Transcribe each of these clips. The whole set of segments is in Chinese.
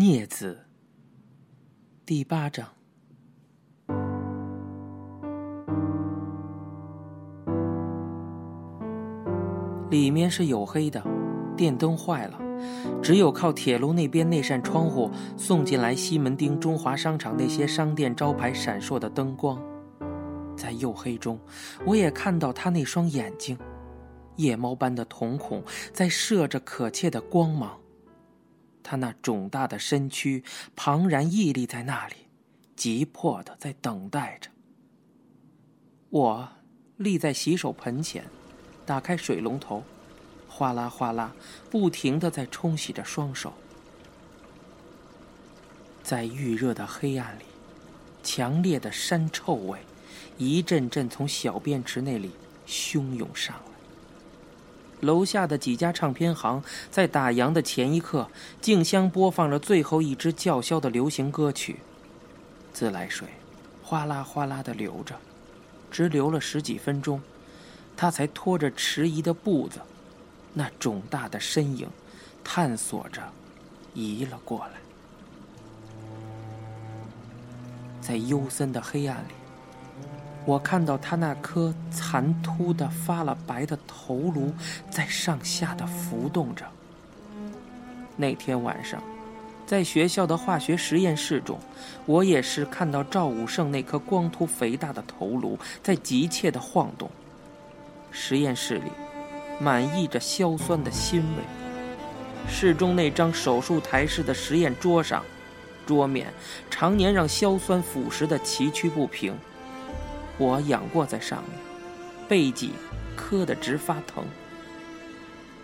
镊子，第八章。里面是黝黑的，电灯坏了，只有靠铁路那边那扇窗户送进来西门町中华商场那些商店招牌闪烁的灯光。在黝黑中，我也看到他那双眼睛，夜猫般的瞳孔在射着可切的光芒。他那肿大的身躯庞然屹立在那里，急迫的在等待着。我立在洗手盆前。打开水龙头，哗啦哗啦，不停的在冲洗着双手。在预热的黑暗里，强烈的膻臭味一阵阵从小便池那里汹涌上来。楼下的几家唱片行在打烊的前一刻，竞相播放着最后一支叫嚣的流行歌曲。自来水哗啦哗啦的流着，直流了十几分钟。他才拖着迟疑的步子，那肿大的身影，探索着，移了过来。在幽森的黑暗里，我看到他那颗残秃的、发了白的头颅在上下的浮动着。那天晚上，在学校的化学实验室中，我也是看到赵武胜那颗光秃肥大的头颅在急切的晃动。实验室里，满溢着硝酸的腥味。室中那张手术台式的实验桌上，桌面常年让硝酸腐蚀的崎岖不平。我仰卧在上面，背脊磕得直发疼。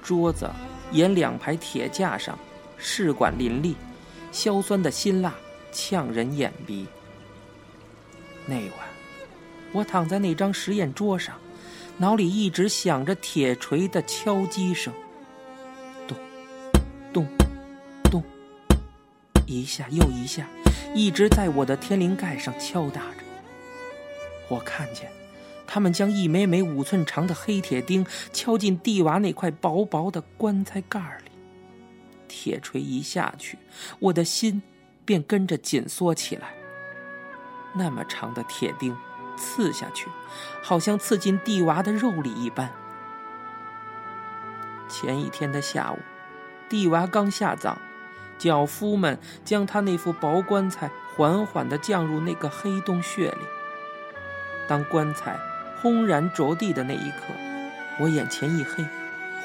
桌子沿两排铁架上，试管林立，硝酸的辛辣呛人眼鼻。那晚，我躺在那张实验桌上。脑里一直响着铁锤的敲击声，咚，咚，咚，一下又一下，一直在我的天灵盖上敲打着。我看见，他们将一枚枚五寸长的黑铁钉敲进地娃那块薄薄的棺材盖里。铁锤一下去，我的心便跟着紧缩起来。那么长的铁钉。刺下去，好像刺进地娃的肉里一般。前一天的下午，地娃刚下葬，脚夫们将他那副薄棺材缓缓地降入那个黑洞穴里。当棺材轰然着地的那一刻，我眼前一黑，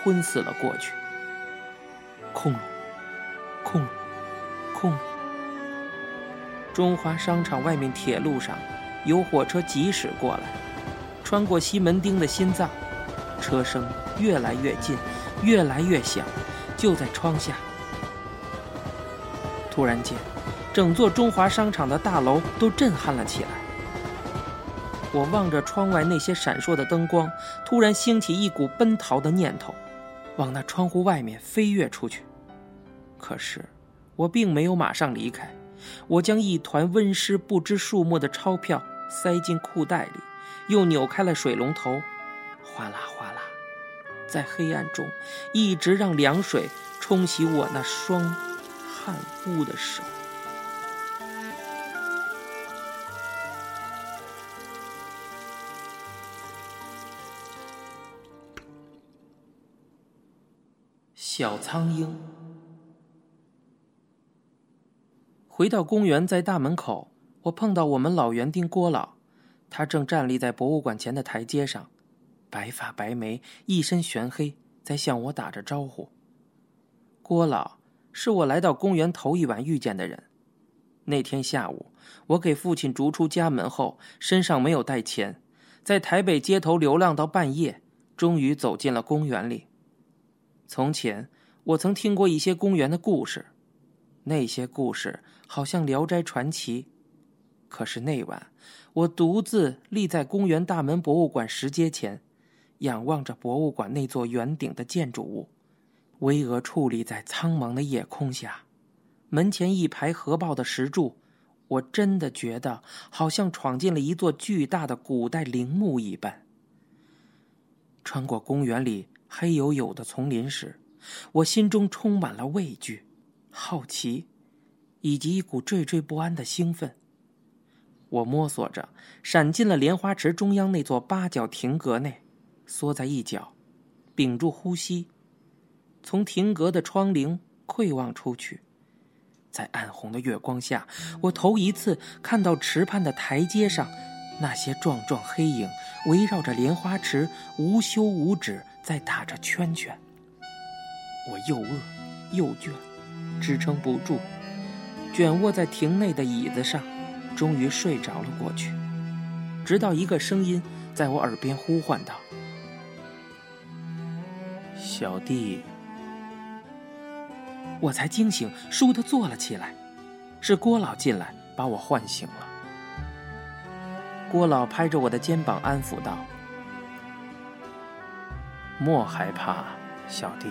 昏死了过去。空了，空了，空了。中华商场外面铁路上。有火车疾驶过来，穿过西门町的心脏，车声越来越近，越来越响，就在窗下。突然间，整座中华商场的大楼都震撼了起来。我望着窗外那些闪烁的灯光，突然兴起一股奔逃的念头，往那窗户外面飞跃出去。可是，我并没有马上离开。我将一团温湿不知数目的钞票塞进裤袋里，又扭开了水龙头，哗啦哗啦，在黑暗中一直让凉水冲洗我那双汗污的手。小苍蝇。回到公园，在大门口，我碰到我们老园丁郭老，他正站立在博物馆前的台阶上，白发白眉，一身玄黑，在向我打着招呼。郭老是我来到公园头一晚遇见的人。那天下午，我给父亲逐出家门后，身上没有带钱，在台北街头流浪到半夜，终于走进了公园里。从前，我曾听过一些公园的故事。那些故事好像《聊斋传奇》，可是那晚，我独自立在公园大门博物馆石阶前，仰望着博物馆那座圆顶的建筑物，巍峨矗立在苍茫的夜空下。门前一排合抱的石柱，我真的觉得好像闯进了一座巨大的古代陵墓一般。穿过公园里黑黝黝的丛林时，我心中充满了畏惧。好奇，以及一股惴惴不安的兴奋。我摸索着闪进了莲花池中央那座八角亭阁内，缩在一角，屏住呼吸，从亭阁的窗棂窥望出去。在暗红的月光下，我头一次看到池畔的台阶上，那些壮壮黑影围绕着莲花池无休无止，在打着圈圈。我又饿又倦，支撑不住，卷卧在亭内的椅子上，终于睡着了过去。直到一个声音在我耳边呼唤道：“小弟。”我才惊醒，倏地坐了起来。是郭老进来，把我唤醒了。郭老拍着我的肩膀，安抚道：“莫害怕，小弟。”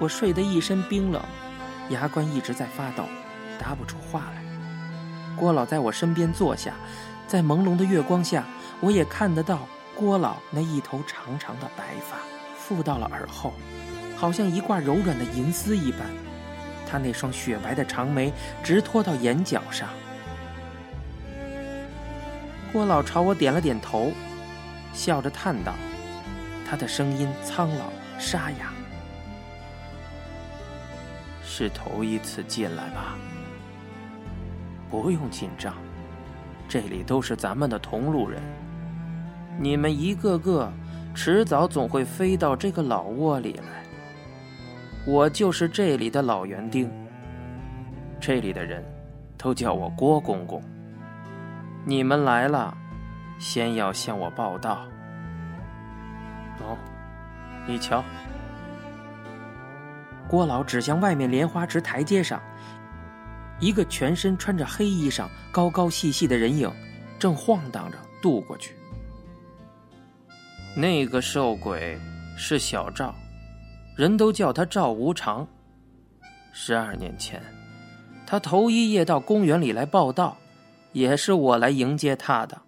我睡得一身冰冷，牙关一直在发抖，答不出话来。郭老在我身边坐下，在朦胧的月光下，我也看得到郭老那一头长长的白发，附到了耳后。好像一挂柔软的银丝一般，他那双雪白的长眉直拖到眼角上。郭老朝我点了点头，笑着叹道：“他的声音苍老沙哑，是头一次进来吧？不用紧张，这里都是咱们的同路人，你们一个个迟早总会飞到这个老窝里来。”我就是这里的老园丁。这里的人，都叫我郭公公。你们来了，先要向我报道。哦，你瞧，郭老指向外面莲花池台阶上，一个全身穿着黑衣裳、高高细细的人影，正晃荡着渡过去。那个瘦鬼是小赵。人都叫他赵无常。十二年前，他头一夜到公园里来报道，也是我来迎接他的。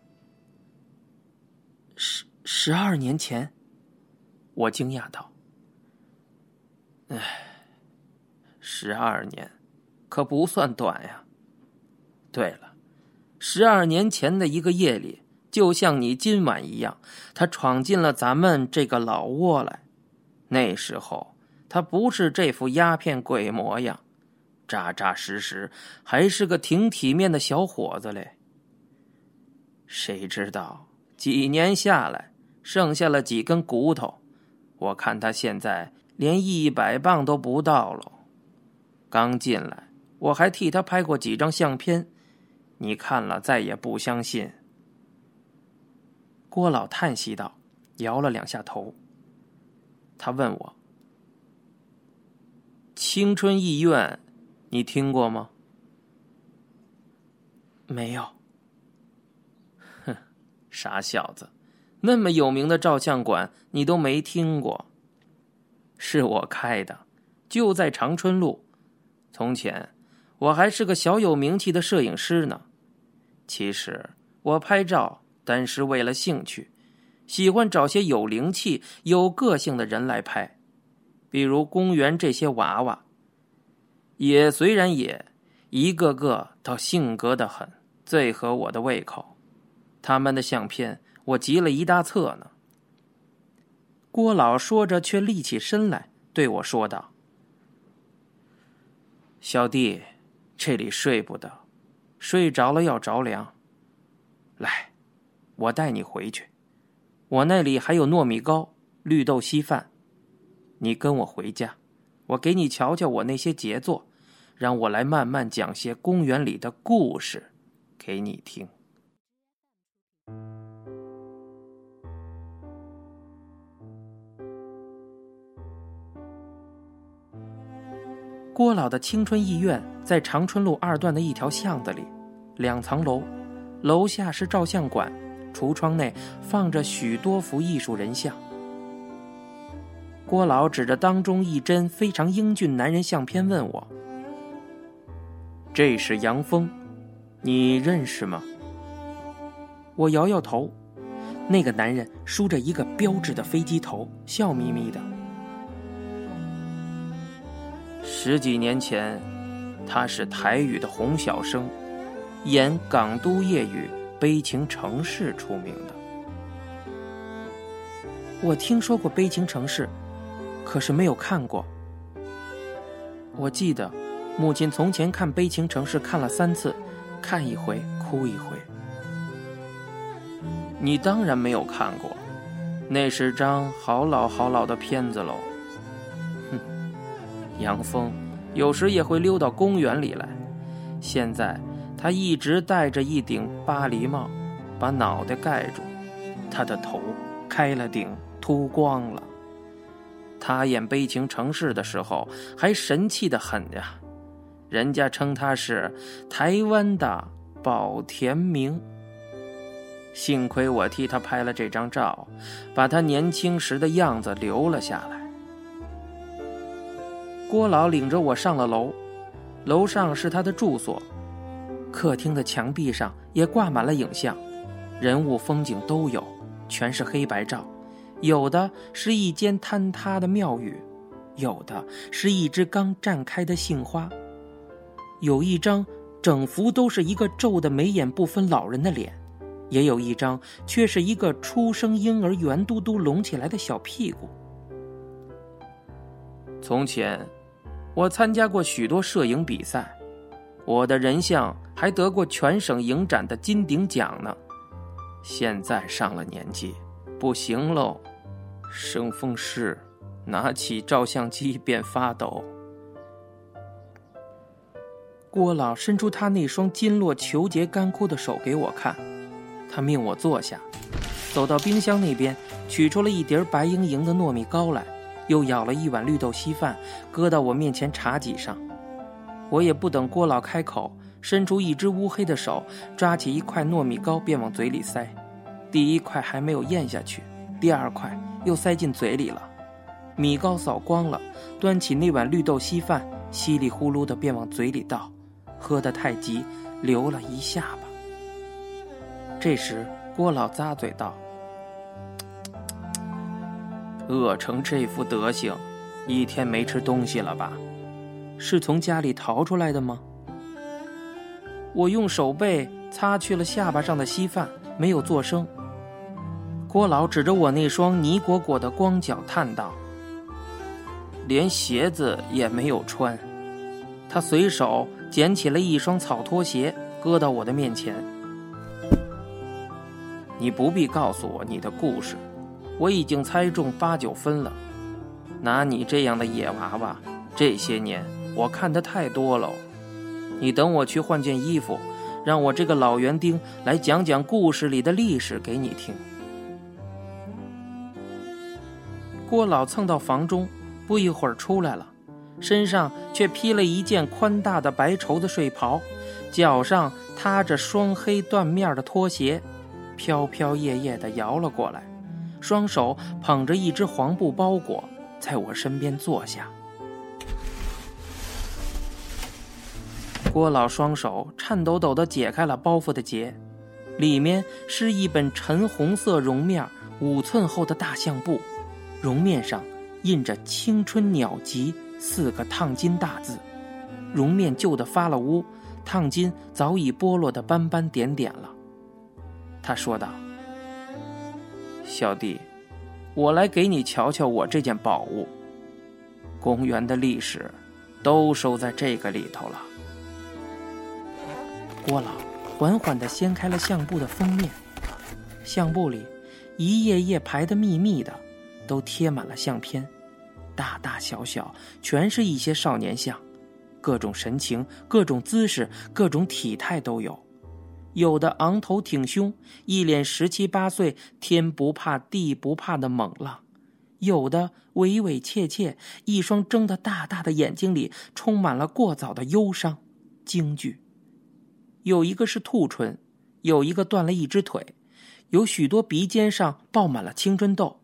十十二年前，我惊讶道：“哎，十二年，可不算短呀。对了，十二年前的一个夜里，就像你今晚一样，他闯进了咱们这个老窝来。”那时候，他不是这副鸦片鬼模样，扎扎实实，还是个挺体面的小伙子嘞。谁知道几年下来，剩下了几根骨头，我看他现在连一百磅都不到了。刚进来，我还替他拍过几张相片，你看了再也不相信。郭老叹息道，摇了两下头。他问我：“青春意愿，你听过吗？”“没有。”“哼，傻小子，那么有名的照相馆你都没听过？是我开的，就在长春路。从前我还是个小有名气的摄影师呢。其实我拍照单是为了兴趣。”喜欢找些有灵气、有个性的人来拍，比如公园这些娃娃。也虽然也，一个个倒性格的很，最合我的胃口。他们的相片我急了一大册呢。郭老说着，却立起身来对我说道：“小弟，这里睡不得，睡着了要着凉。来，我带你回去。”我那里还有糯米糕、绿豆稀饭，你跟我回家，我给你瞧瞧我那些杰作，让我来慢慢讲些公园里的故事给你听。郭老的青春艺院在长春路二段的一条巷子里，两层楼，楼下是照相馆。橱窗内放着许多幅艺术人像。郭老指着当中一帧非常英俊男人相片问我：“这是杨峰，你认识吗？”我摇摇头。那个男人梳着一个标致的飞机头，笑眯眯的。十几年前，他是台语的洪小生，演港都夜雨悲情城市出名的。我听说过悲情城市，可是没有看过。我记得，母亲从前看悲情城市看了三次，看一回哭一回。你当然没有看过，那是张好老好老的片子喽。杨峰有时也会溜到公园里来。现在他一直戴着一顶巴黎帽，把脑袋盖住，他的头开了顶。秃光了。他演《悲情城市》的时候还神气的很呀，人家称他是台湾的宝田明。幸亏我替他拍了这张照，把他年轻时的样子留了下来。郭老领着我上了楼，楼上是他的住所，客厅的墙壁上也挂满了影像，人物、风景都有，全是黑白照。有的是一间坍塌的庙宇，有的是一只刚绽开的杏花，有一张整幅都是一个皱的眉眼不分老人的脸，也有一张却是一个出生婴儿圆嘟嘟隆起来的小屁股。从前，我参加过许多摄影比赛，我的人像还得过全省影展的金鼎奖呢。现在上了年纪，不行喽。生风湿，拿起照相机便发抖。郭老伸出他那双筋络虬结、干枯的手给我看，他命我坐下，走到冰箱那边取出了一碟白莹莹的糯米糕来，又舀了一碗绿豆稀饭，搁到我面前茶几上。我也不等郭老开口，伸出一只乌黑的手，抓起一块糯米糕便往嘴里塞。第一块还没有咽下去，第二块。又塞进嘴里了，米糕扫光了，端起那碗绿豆稀饭，稀里呼噜的便往嘴里倒，喝得太急，流了一下巴。这时郭老咂嘴道：“饿成这副德行，一天没吃东西了吧？是从家里逃出来的吗？”我用手背擦去了下巴上的稀饭，没有作声。郭老指着我那双泥裹裹的光脚叹道：“连鞋子也没有穿。”他随手捡起了一双草拖鞋，搁到我的面前。你不必告诉我你的故事，我已经猜中八九分了。拿你这样的野娃娃，这些年我看的太多喽。你等我去换件衣服，让我这个老园丁来讲讲故事里的历史给你听。郭老蹭到房中，不一会儿出来了，身上却披了一件宽大的白绸子睡袍，脚上踏着双黑缎面的拖鞋，飘飘曳曳地摇了过来，双手捧着一只黄布包裹，在我身边坐下。郭老双手颤抖抖地解开了包袱的结，里面是一本陈红色绒面、五寸厚的大相簿。绒面上印着“青春鸟集”四个烫金大字，绒面旧的发了乌，烫金早已剥落的斑斑点点了。他说道：“小弟，我来给你瞧瞧我这件宝物。公园的历史，都收在这个里头了。”郭老缓缓地掀开了相簿的封面，相簿里一页页排得密密的。都贴满了相片，大大小小，全是一些少年相，各种神情、各种姿势、各种体态都有。有的昂头挺胸，一脸十七八岁天不怕地不怕的猛浪；有的委委怯怯，一双睁得大大的眼睛里充满了过早的忧伤、惊惧。有一个是兔唇，有一个断了一只腿，有许多鼻尖上爆满了青春痘。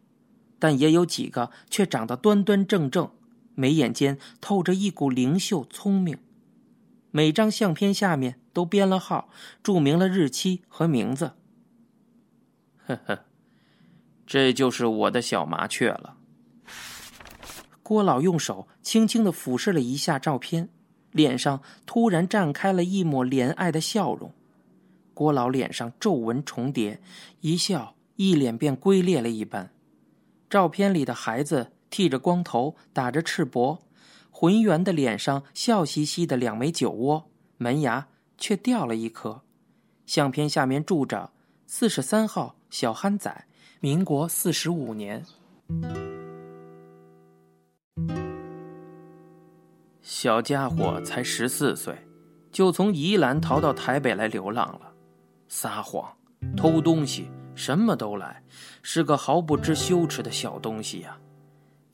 但也有几个却长得端端正正，眉眼间透着一股灵秀聪明。每张相片下面都编了号，注明了日期和名字。呵呵，这就是我的小麻雀了。郭老用手轻轻的俯视了一下照片，脸上突然绽开了一抹怜爱的笑容。郭老脸上皱纹重叠，一笑，一脸便龟裂了一般。照片里的孩子剃着光头，打着赤膊，浑圆的脸上笑嘻嘻的两枚酒窝，门牙却掉了一颗。相片下面住着“四十三号小憨仔，民国四十五年”。小家伙才十四岁，就从宜兰逃到台北来流浪了，撒谎、偷东西，什么都来。是个毫不知羞耻的小东西呀，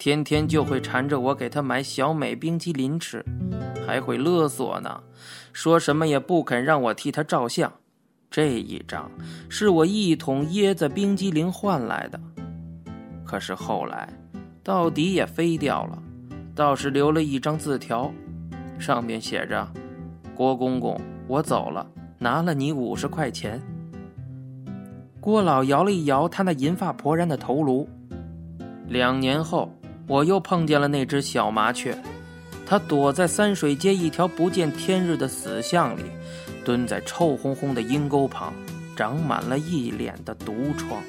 天天就会缠着我给他买小美冰激凌吃，还会勒索呢，说什么也不肯让我替他照相。这一张是我一桶椰子冰激凌换来的，可是后来到底也飞掉了，倒是留了一张字条，上面写着：“郭公公，我走了，拿了你五十块钱。”郭老摇了一摇他那银发婆然的头颅。两年后，我又碰见了那只小麻雀，它躲在三水街一条不见天日的死巷里，蹲在臭烘烘的阴沟旁，长满了一脸的毒疮。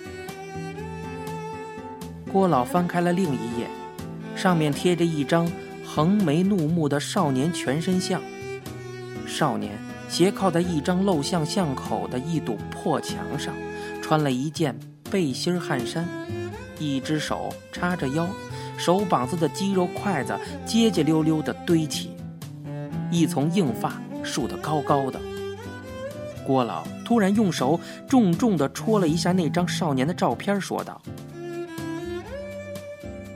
郭老翻开了另一页，上面贴着一张横眉怒目的少年全身像。少年斜靠在一张漏巷巷口的一堵破墙上。穿了一件背心汗衫，一只手叉着腰，手膀子的肌肉筷子结结溜溜的堆起，一丛硬发竖得高高的。郭老突然用手重重的戳了一下那张少年的照片，说道：“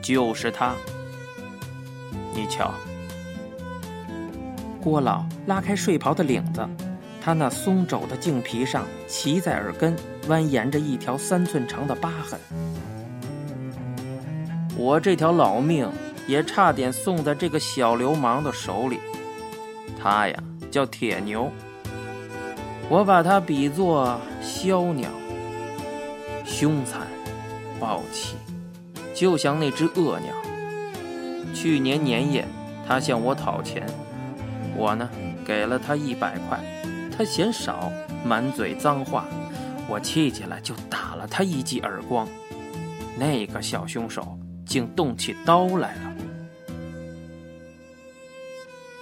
就是他，你瞧。”郭老拉开睡袍的领子。他那松肘的净皮上，齐在耳根蜿蜒着一条三寸长的疤痕。我这条老命也差点送在这个小流氓的手里。他呀，叫铁牛。我把他比作枭鸟，凶残、暴气，就像那只恶鸟。去年年夜，他向我讨钱，我呢，给了他一百块。他嫌少，满嘴脏话，我气起来就打了他一记耳光。那个小凶手竟动起刀来了。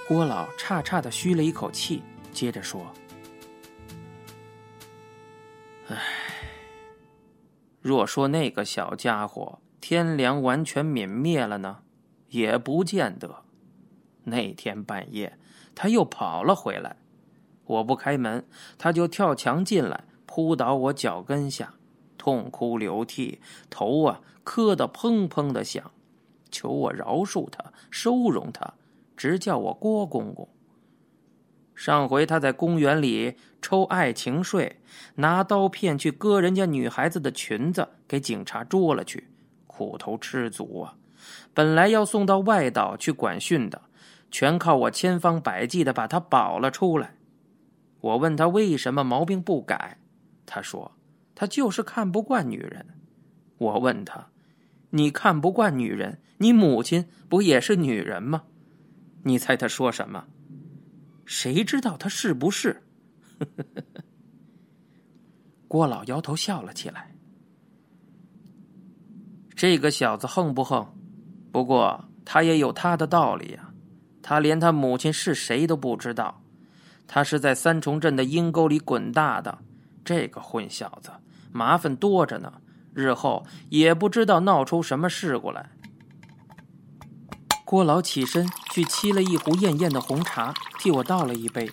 郭老差差的吁了一口气，接着说：“唉，若说那个小家伙天良完全泯灭了呢，也不见得。那天半夜，他又跑了回来。”我不开门，他就跳墙进来，扑倒我脚跟下，痛哭流涕，头啊磕得砰砰的响，求我饶恕他，收容他，直叫我郭公公。上回他在公园里抽爱情税，拿刀片去割人家女孩子的裙子，给警察捉了去，苦头吃足啊！本来要送到外岛去管训的，全靠我千方百计的把他保了出来。我问他为什么毛病不改，他说他就是看不惯女人。我问他，你看不惯女人，你母亲不也是女人吗？你猜他说什么？谁知道他是不是？郭老摇头笑了起来。这个小子横不横？不过他也有他的道理呀。他连他母亲是谁都不知道。他是在三重镇的阴沟里滚大的，这个混小子麻烦多着呢，日后也不知道闹出什么事故来。郭老起身去沏了一壶艳艳的红茶，替我倒了一杯。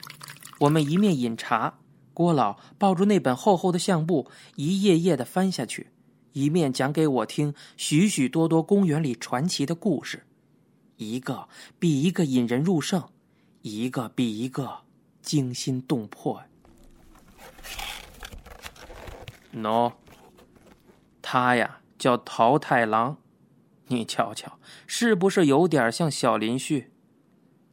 我们一面饮茶，郭老抱住那本厚厚的相簿，一页页的翻下去，一面讲给我听许许多多公园里传奇的故事，一个比一个引人入胜，一个比一个。惊心动魄。喏，他呀叫桃太郎，你瞧瞧，是不是有点像小林旭？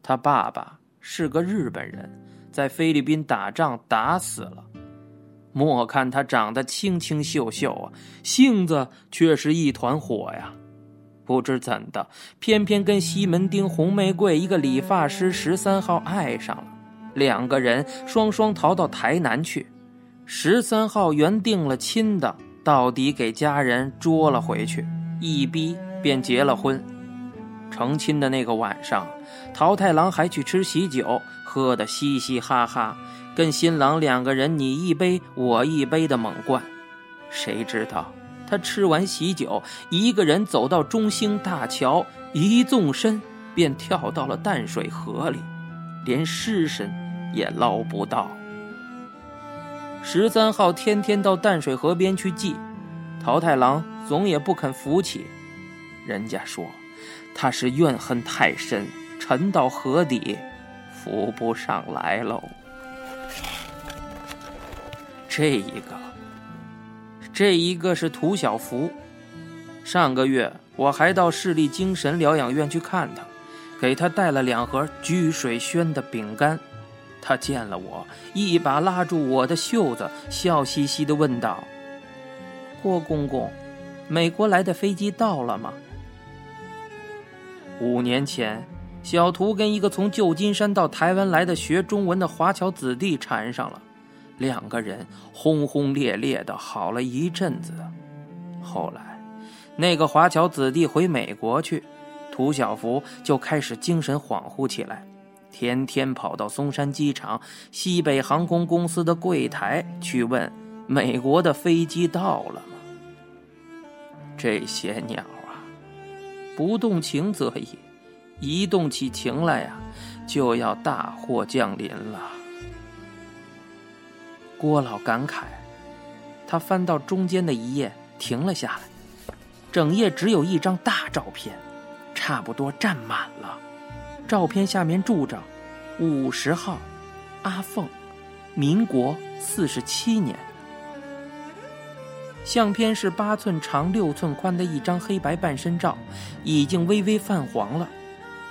他爸爸是个日本人，在菲律宾打仗打死了。莫看他长得清清秀秀啊，性子却是一团火呀。不知怎的，偏偏跟西门町红玫瑰一个理发师十三号爱上了，两个人双双逃到台南去。十三号原定了亲的，到底给家人捉了回去，一逼便结了婚。成亲的那个晚上，桃太郎还去吃喜酒，喝得嘻嘻哈哈，跟新郎两个人你一杯我一杯的猛灌。谁知道他吃完喜酒，一个人走到中兴大桥，一纵身便跳到了淡水河里，连尸身也捞不到。十三号天天到淡水河边去祭，桃太郎总也不肯扶起，人家说。他是怨恨太深，沉到河底，浮不上来喽。这一个，这一个是涂小福。上个月我还到市立精神疗养院去看他，给他带了两盒居水轩的饼干。他见了我，一把拉住我的袖子，笑嘻嘻的问道：“郭公公，美国来的飞机到了吗？”五年前，小图跟一个从旧金山到台湾来的学中文的华侨子弟缠上了，两个人轰轰烈烈的好了一阵子。后来，那个华侨子弟回美国去，涂小福就开始精神恍惚起来，天天跑到松山机场西北航空公司的柜台去问美国的飞机到了吗？这些鸟啊。不动情则已，一动起情来呀，就要大祸降临了。郭老感慨，他翻到中间的一页，停了下来。整页只有一张大照片，差不多占满了。照片下面住着“五十号，阿凤，民国四十七年”。相片是八寸长、六寸宽的一张黑白半身照，已经微微泛黄了。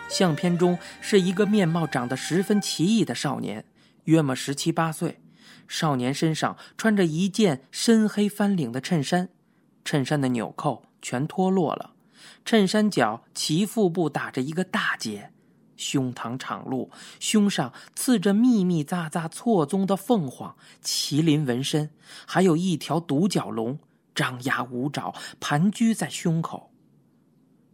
相片中是一个面貌长得十分奇异的少年，约莫十七八岁。少年身上穿着一件深黑翻领的衬衫，衬衫的纽扣全脱落了，衬衫角齐腹部打着一个大结，胸膛敞露，胸上刺着密密匝匝错综的凤凰、麒麟纹身，还有一条独角龙。张牙舞爪，盘踞在胸口。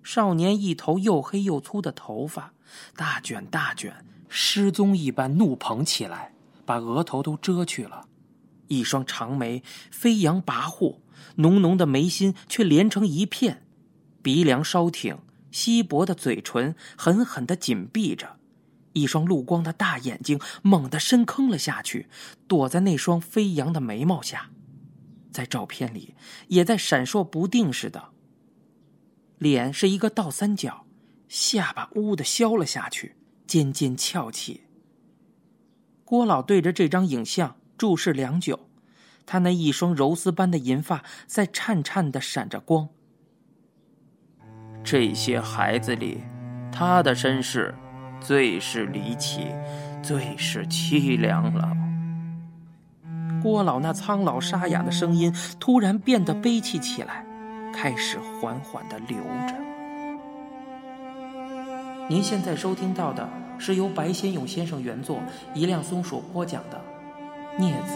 少年一头又黑又粗的头发，大卷大卷，失踪一般怒蓬起来，把额头都遮去了。一双长眉飞扬跋扈，浓浓的眉心却连成一片。鼻梁稍挺，稀薄的嘴唇狠狠的紧闭着。一双露光的大眼睛猛地深坑了下去，躲在那双飞扬的眉毛下。在照片里，也在闪烁不定似的。脸是一个倒三角，下巴呜的削了下去，尖尖翘起。郭老对着这张影像注视良久，他那一双柔丝般的银发在颤颤的闪着光。这些孩子里，他的身世最是离奇，最是凄凉了。郭老那苍老沙哑的声音突然变得悲戚起来，开始缓缓的流着。您现在收听到的是由白先勇先生原作，一辆松鼠播讲的《镊子》。